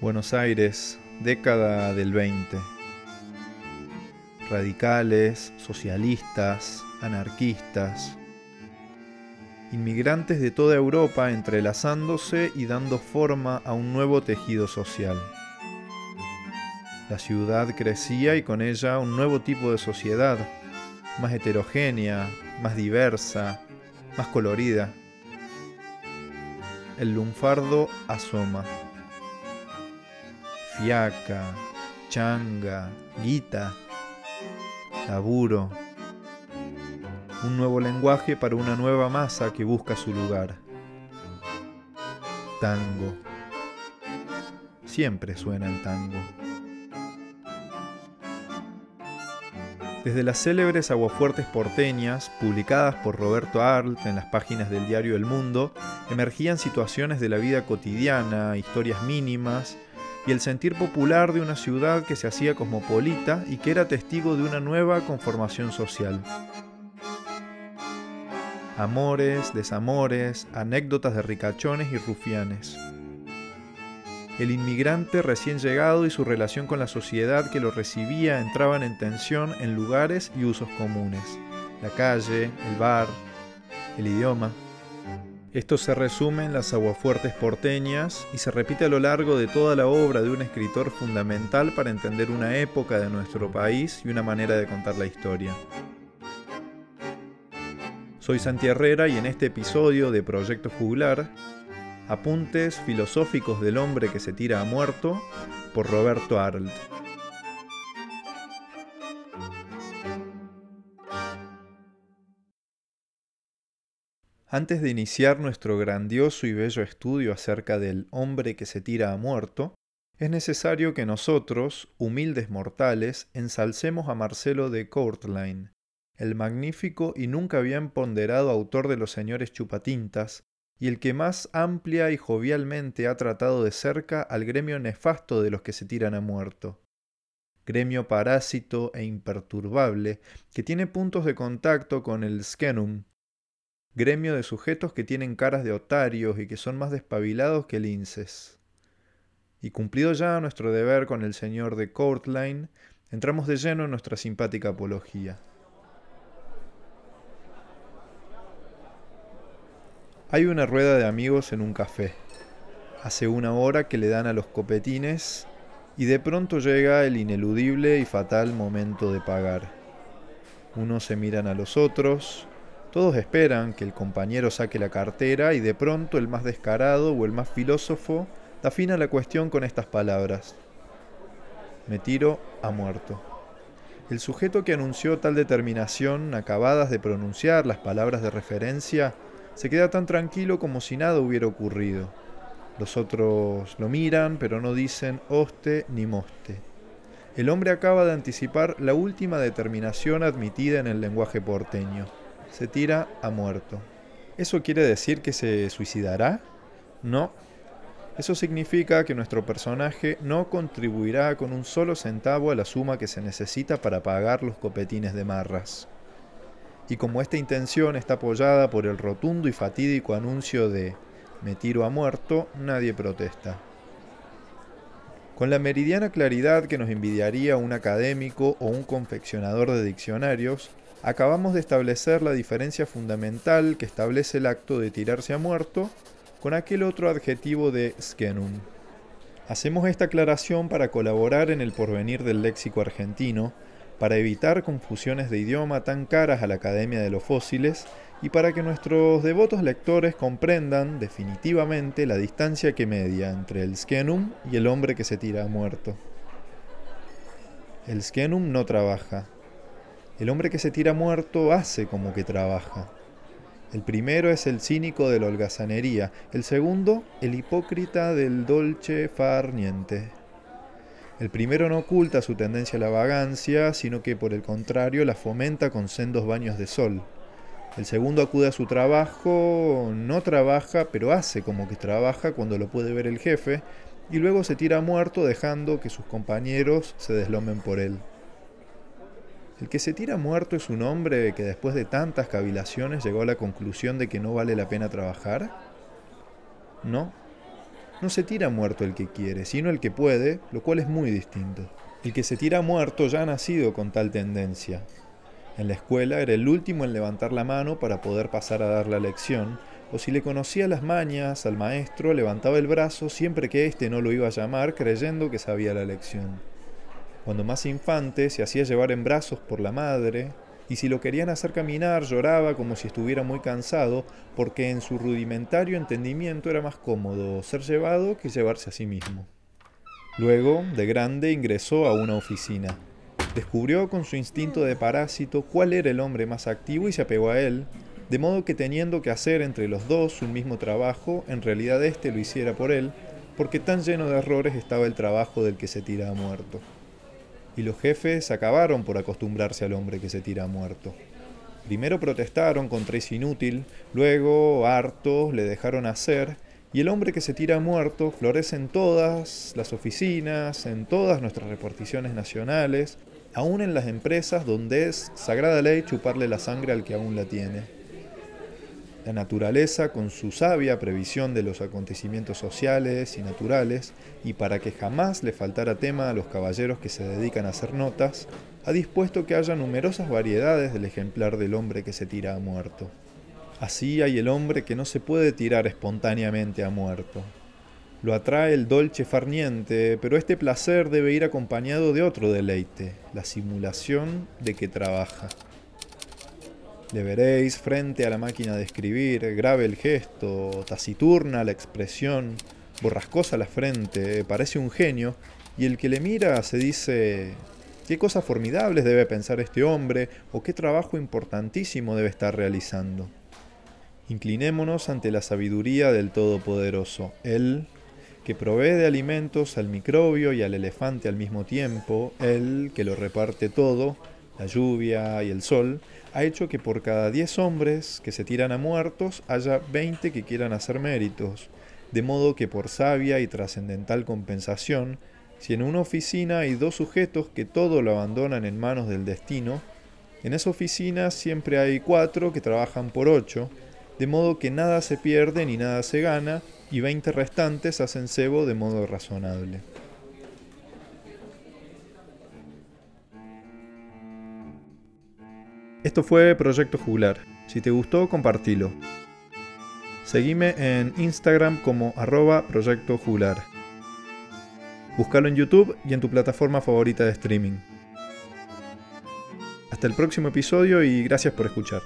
Buenos Aires, década del 20. Radicales, socialistas, anarquistas, inmigrantes de toda Europa entrelazándose y dando forma a un nuevo tejido social. La ciudad crecía y con ella un nuevo tipo de sociedad, más heterogénea, más diversa, más colorida. El lunfardo asoma fiaca, changa, guita, laburo. Un nuevo lenguaje para una nueva masa que busca su lugar. Tango. Siempre suena el tango. Desde las célebres aguafuertes porteñas, publicadas por Roberto Arlt en las páginas del diario El Mundo, emergían situaciones de la vida cotidiana, historias mínimas y el sentir popular de una ciudad que se hacía cosmopolita y que era testigo de una nueva conformación social. Amores, desamores, anécdotas de ricachones y rufianes. El inmigrante recién llegado y su relación con la sociedad que lo recibía entraban en tensión en lugares y usos comunes. La calle, el bar, el idioma. Esto se resume en las aguafuertes porteñas y se repite a lo largo de toda la obra de un escritor fundamental para entender una época de nuestro país y una manera de contar la historia. Soy Santi Herrera y en este episodio de Proyecto Juglar, apuntes filosóficos del hombre que se tira a muerto por Roberto Arlt. Antes de iniciar nuestro grandioso y bello estudio acerca del hombre que se tira a muerto, es necesario que nosotros, humildes mortales, ensalcemos a Marcelo de Courtline, el magnífico y nunca bien ponderado autor de Los Señores Chupatintas, y el que más amplia y jovialmente ha tratado de cerca al gremio nefasto de los que se tiran a muerto. Gremio parásito e imperturbable, que tiene puntos de contacto con el Skenum, gremio de sujetos que tienen caras de otarios y que son más despabilados que linces. Y cumplido ya nuestro deber con el señor de Courtline, entramos de lleno en nuestra simpática apología. Hay una rueda de amigos en un café. Hace una hora que le dan a los copetines y de pronto llega el ineludible y fatal momento de pagar. Unos se miran a los otros, todos esperan que el compañero saque la cartera y de pronto el más descarado o el más filósofo da fin a la cuestión con estas palabras. Me tiro a muerto. El sujeto que anunció tal determinación, acabadas de pronunciar las palabras de referencia, se queda tan tranquilo como si nada hubiera ocurrido. Los otros lo miran, pero no dicen hoste ni moste. El hombre acaba de anticipar la última determinación admitida en el lenguaje porteño se tira a muerto. ¿Eso quiere decir que se suicidará? No. Eso significa que nuestro personaje no contribuirá con un solo centavo a la suma que se necesita para pagar los copetines de marras. Y como esta intención está apoyada por el rotundo y fatídico anuncio de me tiro a muerto, nadie protesta. Con la meridiana claridad que nos envidiaría un académico o un confeccionador de diccionarios, acabamos de establecer la diferencia fundamental que establece el acto de tirarse a muerto con aquel otro adjetivo de skenum. Hacemos esta aclaración para colaborar en el porvenir del léxico argentino, para evitar confusiones de idioma tan caras a la Academia de los Fósiles y para que nuestros devotos lectores comprendan definitivamente la distancia que media entre el skenum y el hombre que se tira a muerto. El skenum no trabaja, el hombre que se tira muerto hace como que trabaja. El primero es el cínico de la holgazanería, el segundo, el hipócrita del dolce far niente. El primero no oculta su tendencia a la vagancia, sino que por el contrario la fomenta con sendos baños de sol. El segundo acude a su trabajo, no trabaja, pero hace como que trabaja cuando lo puede ver el jefe, y luego se tira muerto dejando que sus compañeros se deslomen por él. El que se tira muerto es un hombre que después de tantas cavilaciones llegó a la conclusión de que no vale la pena trabajar. No. no se tira muerto el que quiere, sino el que puede, lo cual es muy distinto. El que se tira muerto ya ha nacido con tal tendencia. En la escuela era el último en levantar la mano para poder pasar a dar la lección, o si le conocía las mañas al maestro, levantaba el brazo siempre que éste no lo iba a llamar, creyendo que sabía la lección. Cuando más infante se hacía llevar en brazos por la madre, y si lo querían hacer caminar lloraba como si estuviera muy cansado, porque en su rudimentario entendimiento era más cómodo ser llevado que llevarse a sí mismo. Luego, de grande, ingresó a una oficina. Descubrió con su instinto de parásito cuál era el hombre más activo y se apegó a él, de modo que teniendo que hacer entre los dos un mismo trabajo, en realidad éste lo hiciera por él, porque tan lleno de errores estaba el trabajo del que se tira muerto y los jefes acabaron por acostumbrarse al hombre que se tira muerto. Primero protestaron contra ese inútil, luego, hartos, le dejaron hacer, y el hombre que se tira muerto florece en todas las oficinas, en todas nuestras reparticiones nacionales, aún en las empresas donde es sagrada ley chuparle la sangre al que aún la tiene. La naturaleza, con su sabia previsión de los acontecimientos sociales y naturales, y para que jamás le faltara tema a los caballeros que se dedican a hacer notas, ha dispuesto que haya numerosas variedades del ejemplar del hombre que se tira a muerto. Así hay el hombre que no se puede tirar espontáneamente a muerto. Lo atrae el dolce farniente, pero este placer debe ir acompañado de otro deleite, la simulación de que trabaja. Le veréis frente a la máquina de escribir, grave el gesto, taciturna la expresión, borrascosa la frente, parece un genio, y el que le mira se dice, qué cosas formidables debe pensar este hombre, o qué trabajo importantísimo debe estar realizando. Inclinémonos ante la sabiduría del Todopoderoso, Él, que provee de alimentos al microbio y al elefante al mismo tiempo, Él, que lo reparte todo, la lluvia y el sol, ha hecho que por cada 10 hombres que se tiran a muertos haya 20 que quieran hacer méritos, de modo que por sabia y trascendental compensación, si en una oficina hay dos sujetos que todo lo abandonan en manos del destino, en esa oficina siempre hay cuatro que trabajan por ocho, de modo que nada se pierde ni nada se gana, y 20 restantes hacen cebo de modo razonable. Esto fue Proyecto Juglar. Si te gustó, compartilo. Seguime en Instagram como arroba Proyecto Juglar. Búscalo en YouTube y en tu plataforma favorita de streaming. Hasta el próximo episodio y gracias por escuchar.